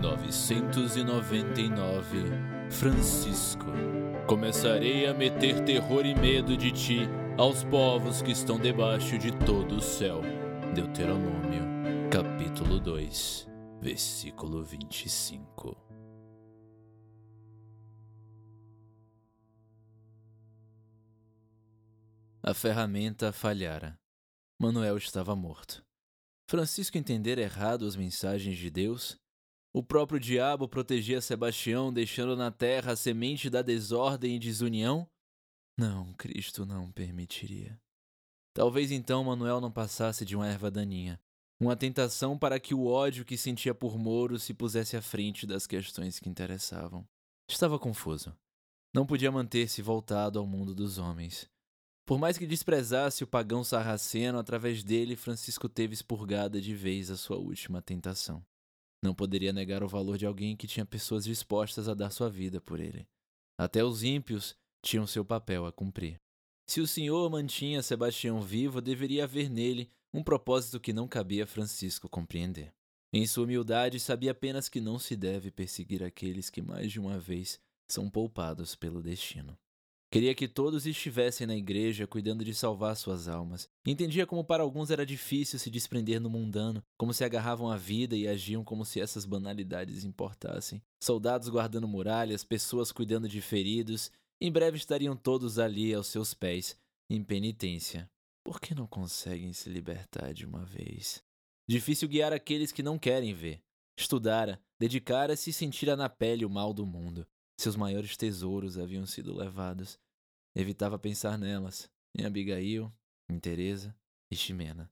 999 Francisco. Começarei a meter terror e medo de ti aos povos que estão debaixo de todo o céu. Deuteronômio, capítulo 2, versículo 25. A ferramenta falhara. Manuel estava morto. Francisco entendera errado as mensagens de Deus o próprio diabo protegia Sebastião, deixando na terra a semente da desordem e desunião? Não, Cristo não permitiria. Talvez então Manuel não passasse de uma erva daninha, uma tentação para que o ódio que sentia por Moro se pusesse à frente das questões que interessavam. Estava confuso. Não podia manter-se voltado ao mundo dos homens. Por mais que desprezasse o pagão sarraceno, através dele Francisco teve expurgada de vez a sua última tentação. Não poderia negar o valor de alguém que tinha pessoas dispostas a dar sua vida por ele. Até os ímpios tinham seu papel a cumprir. Se o Senhor mantinha Sebastião vivo, deveria haver nele um propósito que não cabia Francisco compreender. Em sua humildade, sabia apenas que não se deve perseguir aqueles que mais de uma vez são poupados pelo destino. Queria que todos estivessem na igreja cuidando de salvar suas almas. Entendia como para alguns era difícil se desprender no mundano, como se agarravam à vida e agiam como se essas banalidades importassem. Soldados guardando muralhas, pessoas cuidando de feridos, em breve estariam todos ali aos seus pés, em penitência. Por que não conseguem se libertar de uma vez? Difícil guiar aqueles que não querem ver. Estudara, dedicara-se e sentira na pele o mal do mundo. Seus maiores tesouros haviam sido levados. Evitava pensar nelas, em Abigail, em Teresa e Ximena,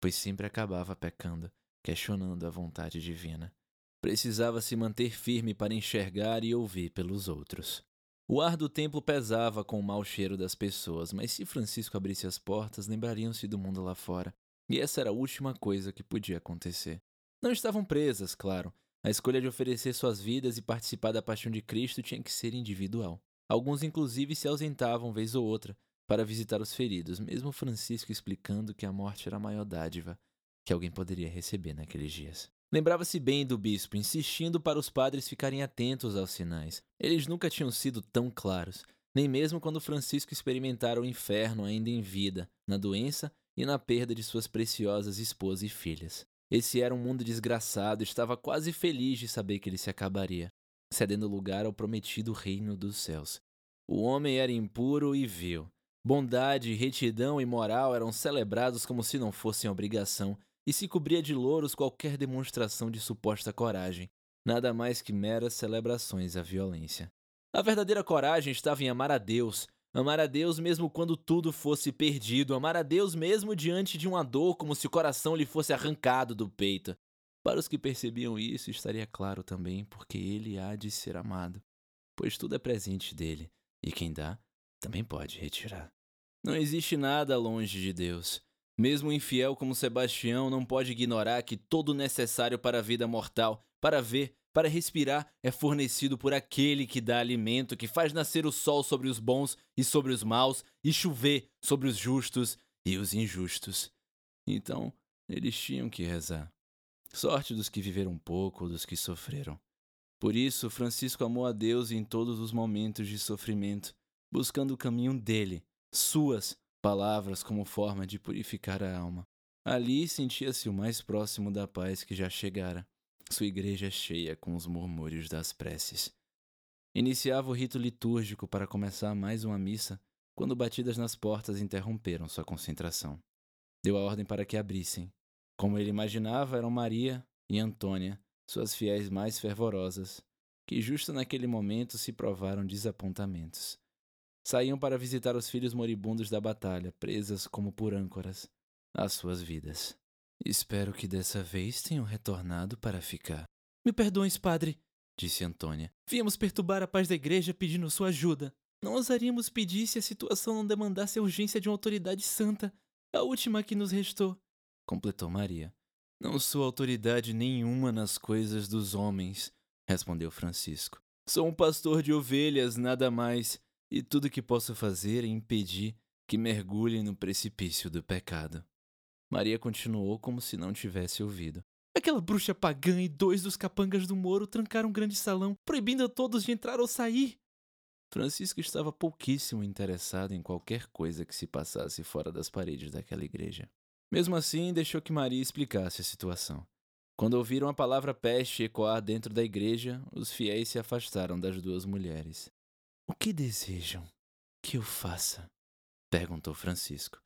pois sempre acabava pecando, questionando a vontade divina. Precisava se manter firme para enxergar e ouvir pelos outros. O ar do templo pesava com o mau cheiro das pessoas, mas se Francisco abrisse as portas, lembrariam-se do mundo lá fora. E essa era a última coisa que podia acontecer. Não estavam presas, claro, a escolha de oferecer suas vidas e participar da paixão de Cristo tinha que ser individual. Alguns, inclusive, se ausentavam vez ou outra para visitar os feridos, mesmo Francisco explicando que a morte era a maior dádiva que alguém poderia receber naqueles dias. Lembrava-se bem do bispo, insistindo para os padres ficarem atentos aos sinais. Eles nunca tinham sido tão claros, nem mesmo quando Francisco experimentara o inferno ainda em vida, na doença e na perda de suas preciosas esposas e filhas. Esse era um mundo desgraçado, estava quase feliz de saber que ele se acabaria, cedendo lugar ao prometido reino dos céus. O homem era impuro e vil. Bondade, retidão e moral eram celebrados como se não fossem obrigação, e se cobria de louros qualquer demonstração de suposta coragem, nada mais que meras celebrações à violência. A verdadeira coragem estava em amar a Deus, Amar a Deus mesmo quando tudo fosse perdido, amar a Deus mesmo diante de uma dor como se o coração lhe fosse arrancado do peito. Para os que percebiam isso, estaria claro também porque ele há de ser amado, pois tudo é presente dele, e quem dá também pode retirar. Não existe nada longe de Deus. Mesmo infiel como Sebastião não pode ignorar que todo necessário para a vida mortal, para ver, para respirar é fornecido por aquele que dá alimento, que faz nascer o sol sobre os bons e sobre os maus, e chover sobre os justos e os injustos. Então, eles tinham que rezar. Sorte dos que viveram pouco ou dos que sofreram. Por isso, Francisco amou a Deus em todos os momentos de sofrimento, buscando o caminho dele, suas palavras como forma de purificar a alma. Ali sentia-se o mais próximo da paz que já chegara sua igreja cheia com os murmúrios das preces. Iniciava o rito litúrgico para começar mais uma missa quando batidas nas portas interromperam sua concentração. Deu a ordem para que abrissem. Como ele imaginava, eram Maria e Antônia, suas fiéis mais fervorosas, que justo naquele momento se provaram desapontamentos. Saíam para visitar os filhos moribundos da batalha, presas como por âncoras às suas vidas. Espero que dessa vez tenham retornado para ficar. Me perdoes, padre, disse Antônia. Viemos perturbar a paz da igreja pedindo sua ajuda. Não ousaríamos pedir se a situação não demandasse a urgência de uma autoridade santa, a última que nos restou, completou Maria. Não sou autoridade nenhuma nas coisas dos homens, respondeu Francisco. Sou um pastor de ovelhas, nada mais, e tudo que posso fazer é impedir que mergulhem no precipício do pecado. Maria continuou como se não tivesse ouvido. Aquela bruxa pagã e dois dos capangas do Moro trancaram um grande salão, proibindo a todos de entrar ou sair. Francisco estava pouquíssimo interessado em qualquer coisa que se passasse fora das paredes daquela igreja. Mesmo assim, deixou que Maria explicasse a situação. Quando ouviram a palavra peste ecoar dentro da igreja, os fiéis se afastaram das duas mulheres. O que desejam que eu faça? perguntou Francisco.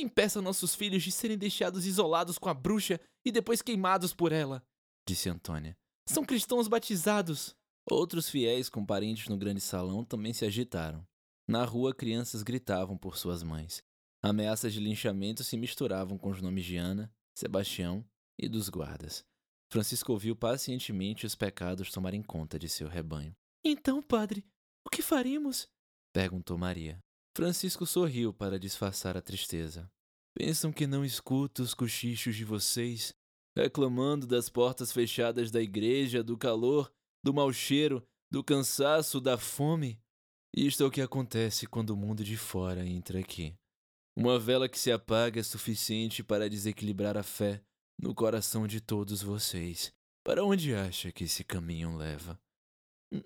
Que impeça nossos filhos de serem deixados isolados com a bruxa e depois queimados por ela, disse Antônia. São cristãos batizados. Outros fiéis com parentes no grande salão também se agitaram. Na rua, crianças gritavam por suas mães. Ameaças de linchamento se misturavam com os nomes de Ana, Sebastião e dos guardas. Francisco ouviu pacientemente os pecados tomarem conta de seu rebanho. Então, padre, o que faremos? perguntou Maria. Francisco sorriu para disfarçar a tristeza. Pensam que não escuto os cochichos de vocês, reclamando das portas fechadas da igreja, do calor do mau cheiro, do cansaço, da fome. Isto é o que acontece quando o mundo de fora entra aqui. Uma vela que se apaga é suficiente para desequilibrar a fé no coração de todos vocês. Para onde acha que esse caminho leva?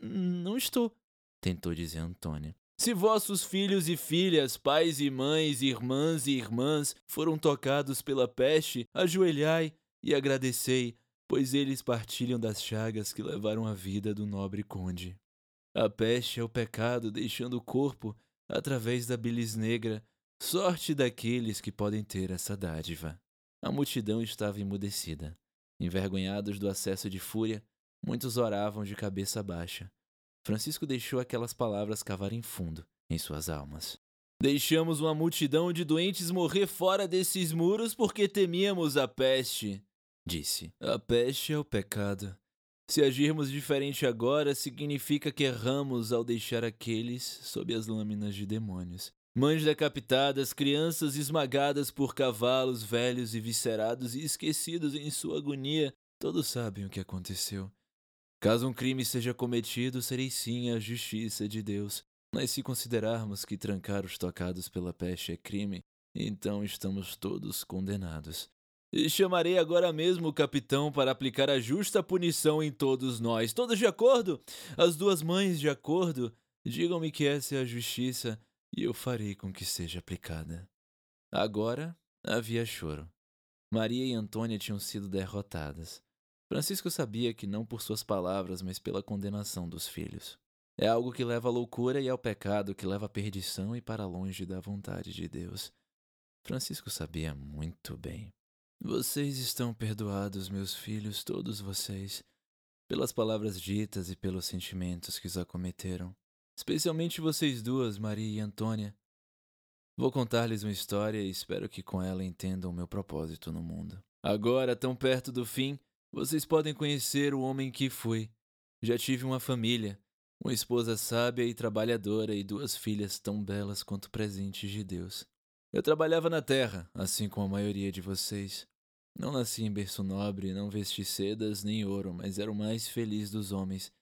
Não estou, tentou dizer Antônia. Se vossos filhos e filhas, pais e mães, irmãs e irmãs foram tocados pela peste, ajoelhai e agradecei pois eles partilham das chagas que levaram a vida do nobre conde. A peste é o pecado deixando o corpo através da bilis negra, sorte daqueles que podem ter essa dádiva. A multidão estava emudecida. Envergonhados do acesso de fúria, muitos oravam de cabeça baixa. Francisco deixou aquelas palavras cavarem fundo em suas almas. Deixamos uma multidão de doentes morrer fora desses muros porque temíamos a peste disse: A peste é o pecado. Se agirmos diferente agora, significa que erramos ao deixar aqueles sob as lâminas de demônios. Mães decapitadas, crianças esmagadas por cavalos velhos e viscerados e esquecidos em sua agonia, todos sabem o que aconteceu. Caso um crime seja cometido, serei sim a justiça de Deus. Mas se considerarmos que trancar os tocados pela peste é crime, então estamos todos condenados. E chamarei agora mesmo o capitão para aplicar a justa punição em todos nós. Todos de acordo? As duas mães de acordo? Digam-me que essa é a justiça e eu farei com que seja aplicada. Agora havia choro. Maria e Antônia tinham sido derrotadas. Francisco sabia que não por suas palavras, mas pela condenação dos filhos. É algo que leva à loucura e ao pecado que leva à perdição e para longe da vontade de Deus. Francisco sabia muito bem. Vocês estão perdoados, meus filhos, todos vocês, pelas palavras ditas e pelos sentimentos que os acometeram. Especialmente vocês duas, Maria e Antônia. Vou contar-lhes uma história e espero que com ela entendam o meu propósito no mundo. Agora, tão perto do fim, vocês podem conhecer o homem que fui. Já tive uma família, uma esposa sábia e trabalhadora e duas filhas tão belas quanto presentes de Deus. Eu trabalhava na terra, assim como a maioria de vocês. Não nasci em berço nobre, não vesti sedas nem ouro, mas era o mais feliz dos homens,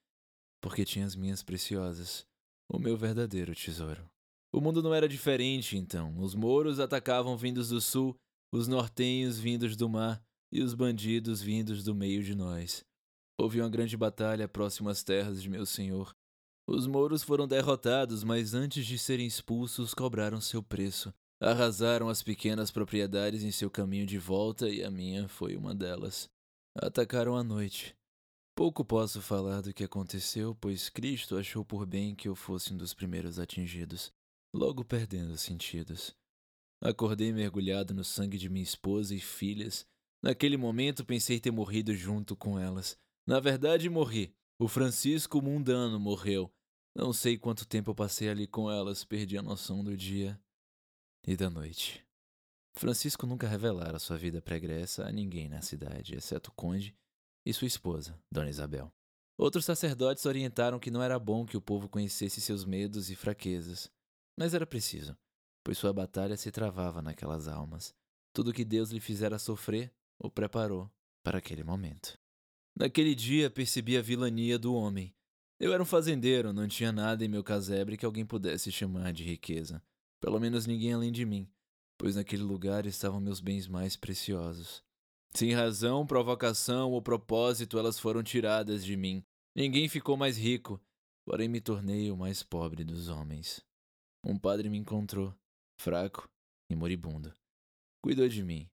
porque tinha as minhas preciosas, o meu verdadeiro tesouro. O mundo não era diferente, então. Os mouros atacavam vindos do sul, os nortenhos vindos do mar e os bandidos vindos do meio de nós. Houve uma grande batalha próximo às terras de meu senhor. Os mouros foram derrotados, mas antes de serem expulsos, cobraram seu preço. Arrasaram as pequenas propriedades em seu caminho de volta e a minha foi uma delas. Atacaram à noite. Pouco posso falar do que aconteceu, pois Cristo achou por bem que eu fosse um dos primeiros atingidos, logo perdendo os sentidos. Acordei mergulhado no sangue de minha esposa e filhas. Naquele momento pensei ter morrido junto com elas. Na verdade, morri. O Francisco mundano morreu. Não sei quanto tempo eu passei ali com elas, perdi a noção do dia e da noite. Francisco nunca revelara sua vida pregressa a ninguém na cidade, exceto o conde e sua esposa, Dona Isabel. Outros sacerdotes orientaram que não era bom que o povo conhecesse seus medos e fraquezas, mas era preciso, pois sua batalha se travava naquelas almas. Tudo que Deus lhe fizera sofrer, o preparou para aquele momento. Naquele dia percebi a vilania do homem. Eu era um fazendeiro, não tinha nada em meu casebre que alguém pudesse chamar de riqueza. Pelo menos ninguém além de mim, pois naquele lugar estavam meus bens mais preciosos. Sem razão, provocação ou propósito, elas foram tiradas de mim. Ninguém ficou mais rico, porém me tornei o mais pobre dos homens. Um padre me encontrou, fraco e moribundo. Cuidou de mim.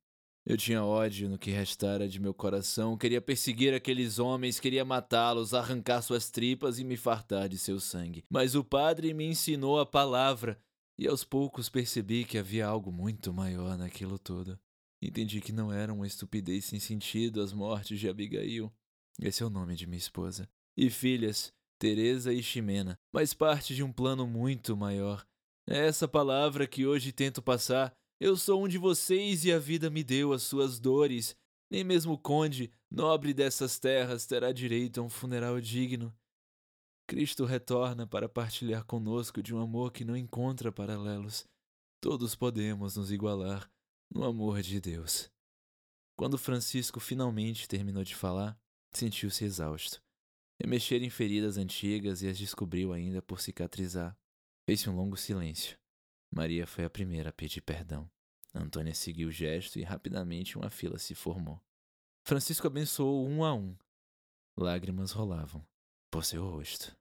Eu tinha ódio no que restara de meu coração, queria perseguir aqueles homens, queria matá-los, arrancar suas tripas e me fartar de seu sangue. Mas o padre me ensinou a palavra, e aos poucos percebi que havia algo muito maior naquilo tudo. Entendi que não era uma estupidez sem sentido as mortes de Abigail. Esse é o nome de minha esposa. E filhas, Teresa e Ximena, mas parte de um plano muito maior. É essa palavra que hoje tento passar. Eu sou um de vocês e a vida me deu as suas dores. Nem mesmo o conde, nobre dessas terras, terá direito a um funeral digno. Cristo retorna para partilhar conosco de um amor que não encontra paralelos. Todos podemos nos igualar no amor de Deus. Quando Francisco finalmente terminou de falar, sentiu-se exausto. Remexer em feridas antigas e as descobriu ainda por cicatrizar. Fez-se um longo silêncio. Maria foi a primeira a pedir perdão. Antônia seguiu o gesto e rapidamente uma fila se formou. Francisco abençoou um a um. Lágrimas rolavam por seu rosto.